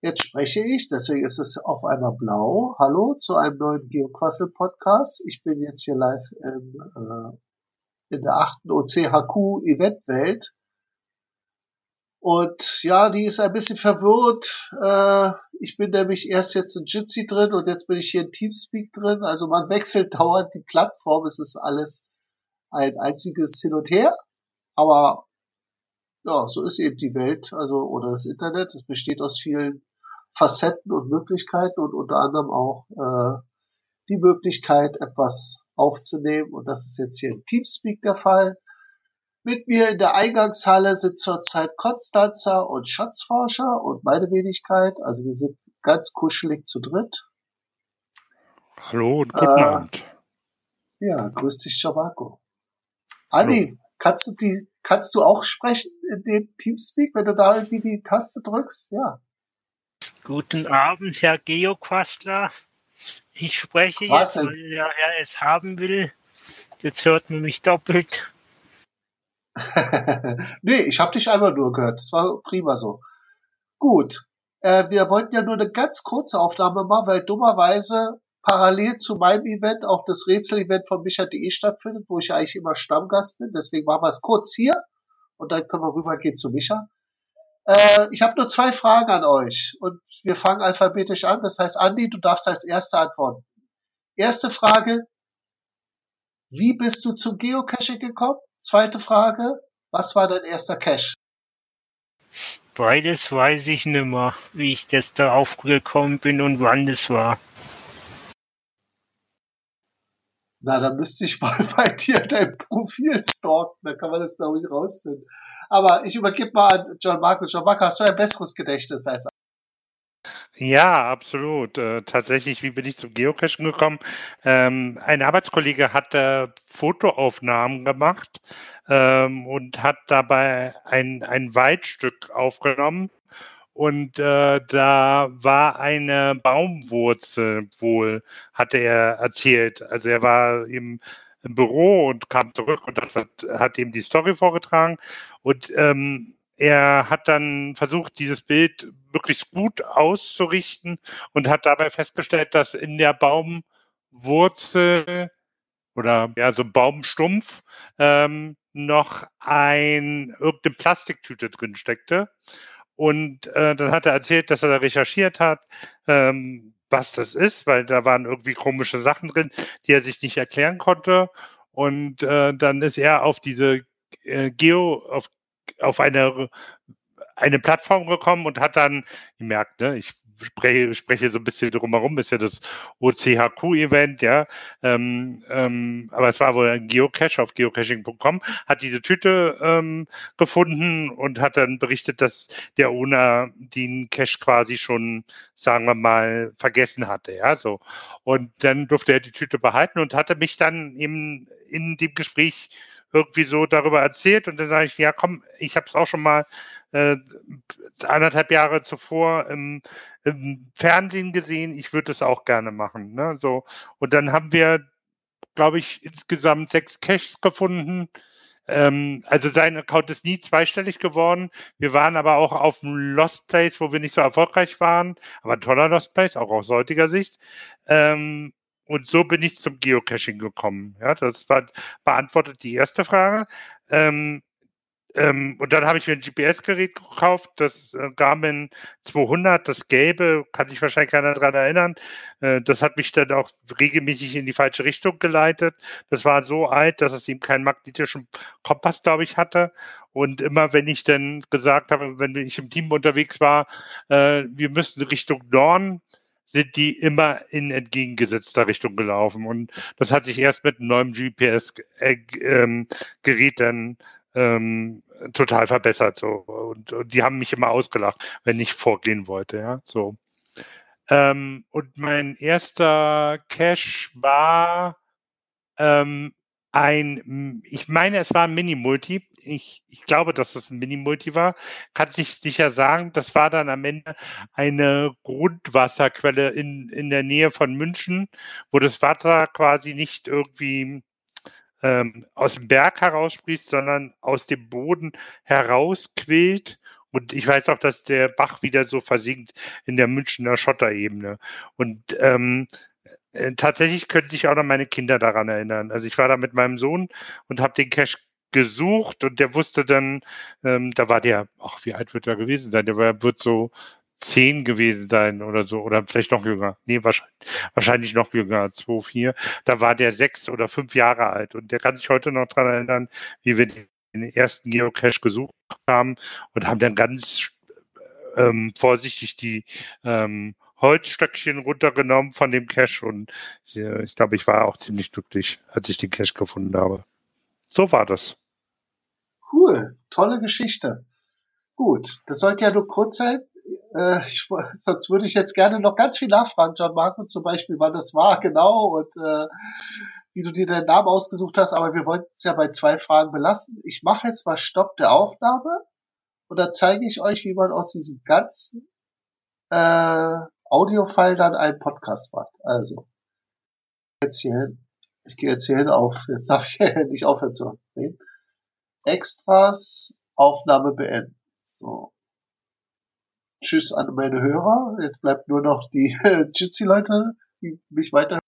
Jetzt spreche ich, deswegen ist es auf einmal blau. Hallo zu einem neuen Geoquassel Podcast. Ich bin jetzt hier live im, äh, in der achten OCHQ Eventwelt. Und ja, die ist ein bisschen verwirrt. Äh, ich bin nämlich erst jetzt in Jitsi drin und jetzt bin ich hier in Teamspeak drin. Also man wechselt dauernd die Plattform. Es ist alles ein einziges Hin und Her. Aber ja, so ist eben die Welt, also oder das Internet. Es besteht aus vielen Facetten und Möglichkeiten und unter anderem auch äh, die Möglichkeit, etwas aufzunehmen. Und das ist jetzt hier in Teamspeak der Fall. Mit mir in der Eingangshalle sind zurzeit Konstanzer und Schatzforscher und meine Wenigkeit. Also wir sind ganz kuschelig zu dritt. Hallo und guten äh, Abend. Ja, grüß dich, Chabako. Andi, kannst du die, kannst du auch sprechen in dem Teamspeak, wenn du da irgendwie die Taste drückst? Ja. Guten Abend, Herr Geoquastler. Ich spreche jetzt, weil der Herr es haben will. Jetzt hört man mich doppelt. nee, ich habe dich einmal nur gehört. Das war prima so. Gut. Äh, wir wollten ja nur eine ganz kurze Aufnahme machen, weil dummerweise parallel zu meinem Event auch das Rätsel-Event von Micha.de stattfindet, wo ich eigentlich immer Stammgast bin. Deswegen machen wir es kurz hier und dann können wir rübergehen zu Micha. Äh, ich habe nur zwei Fragen an euch und wir fangen alphabetisch an. Das heißt, Andi, du darfst als Erster antworten. Erste Frage, wie bist du zum Geocaching gekommen? Zweite Frage, was war dein erster Cache? Beides weiß ich nimmer, wie ich das da aufgekommen bin und wann das war. Na, dann müsste ich mal bei dir dein Profil stalken, dann kann man das, glaube ich, rausfinden. Aber ich übergebe mal an John Marco. John Marco, hast du ein besseres Gedächtnis als ja, absolut. Äh, tatsächlich, wie bin ich zum Geocachen gekommen? Ähm, ein Arbeitskollege hat äh, Fotoaufnahmen gemacht ähm, und hat dabei ein, ein Waldstück aufgenommen. Und äh, da war eine Baumwurzel wohl, hatte er erzählt. Also er war im im Büro und kam zurück und hat, hat ihm die Story vorgetragen. Und ähm, er hat dann versucht, dieses Bild möglichst gut auszurichten und hat dabei festgestellt, dass in der Baumwurzel oder ja, so Baumstumpf ähm, noch ein irgendeine Plastiktüte drin steckte. Und äh, dann hat er erzählt, dass er da recherchiert hat, ähm, was das ist, weil da waren irgendwie komische Sachen drin, die er sich nicht erklären konnte. Und äh, dann ist er auf diese äh, Geo, auf, auf eine, eine Plattform gekommen und hat dann gemerkt, ne, ich spreche, spreche so ein bisschen drumherum, ist ja das OCHQ-Event, ja. Ähm, ähm, aber es war wohl ein Geocache auf geocaching.com, hat diese Tüte ähm, gefunden und hat dann berichtet, dass der Owner den Cache quasi schon, sagen wir mal, vergessen hatte, ja. So. Und dann durfte er die Tüte behalten und hatte mich dann eben in dem Gespräch irgendwie so darüber erzählt und dann sage ich, ja komm, ich habe es auch schon mal äh, anderthalb Jahre zuvor im, im Fernsehen gesehen, ich würde es auch gerne machen. Ne? So. Und dann haben wir, glaube ich, insgesamt sechs Caches gefunden. Ähm, also sein Account ist nie zweistellig geworden. Wir waren aber auch auf dem Lost Place, wo wir nicht so erfolgreich waren, aber ein toller Lost Place, auch aus heutiger Sicht. Ähm, und so bin ich zum Geocaching gekommen. Ja, das war, beantwortet die erste Frage. Ähm, ähm, und dann habe ich mir ein GPS-Gerät gekauft, das äh, Garmin 200, das gelbe, kann sich wahrscheinlich keiner daran erinnern. Äh, das hat mich dann auch regelmäßig in die falsche Richtung geleitet. Das war so alt, dass es eben keinen magnetischen Kompass, glaube ich, hatte. Und immer, wenn ich dann gesagt habe, wenn ich im Team unterwegs war, äh, wir müssen Richtung Norden, sind die immer in entgegengesetzter Richtung gelaufen. Und das hat sich erst mit einem neuen GPS-Gerät ähm, dann ähm, total verbessert. So. Und, und, die haben mich immer ausgelacht, wenn ich vorgehen wollte. Ja, so. Ähm, und mein erster Cache war ähm, ein, ich meine, es war ein Mini-Multi. Ich, ich glaube, dass es ein Mini-Multi war. Kann sich sicher sagen, das war dann am Ende eine Grundwasserquelle in, in der Nähe von München, wo das Wasser quasi nicht irgendwie ähm, aus dem Berg heraussprießt, sondern aus dem Boden herausquillt Und ich weiß auch, dass der Bach wieder so versinkt in der Münchner Schotterebene. Und ähm, äh, tatsächlich könnte sich auch noch meine Kinder daran erinnern. Also ich war da mit meinem Sohn und habe den Cache gesucht und der wusste dann, ähm, da war der, ach, wie alt wird er gewesen sein? Der war, wird so zehn gewesen sein oder so, oder vielleicht noch jünger. Nee, wahrscheinlich, wahrscheinlich noch jünger, zwei, vier. Da war der sechs oder fünf Jahre alt und der kann sich heute noch daran erinnern, wie wir den ersten Geocache gesucht haben und haben dann ganz ähm, vorsichtig die ähm, Holzstöckchen runtergenommen von dem Cache und äh, ich glaube, ich war auch ziemlich glücklich, als ich den Cache gefunden habe. So war das. Cool, tolle Geschichte. Gut, das sollte ja nur kurz sein. Äh, ich, sonst würde ich jetzt gerne noch ganz viel nachfragen, John Marco zum Beispiel, wann das war genau und äh, wie du dir deinen Namen ausgesucht hast, aber wir wollten es ja bei zwei Fragen belassen. Ich mache jetzt mal Stopp der Aufnahme und dann zeige ich euch, wie man aus diesem ganzen äh, Audiofile dann einen Podcast macht. Also, jetzt hier hin. Ich gehe jetzt hier hin auf, jetzt darf ich nicht aufhören zu reden. Extras, Aufnahme beenden. So. Tschüss an meine Hörer. Jetzt bleibt nur noch die Jitsi-Leute, die mich weiter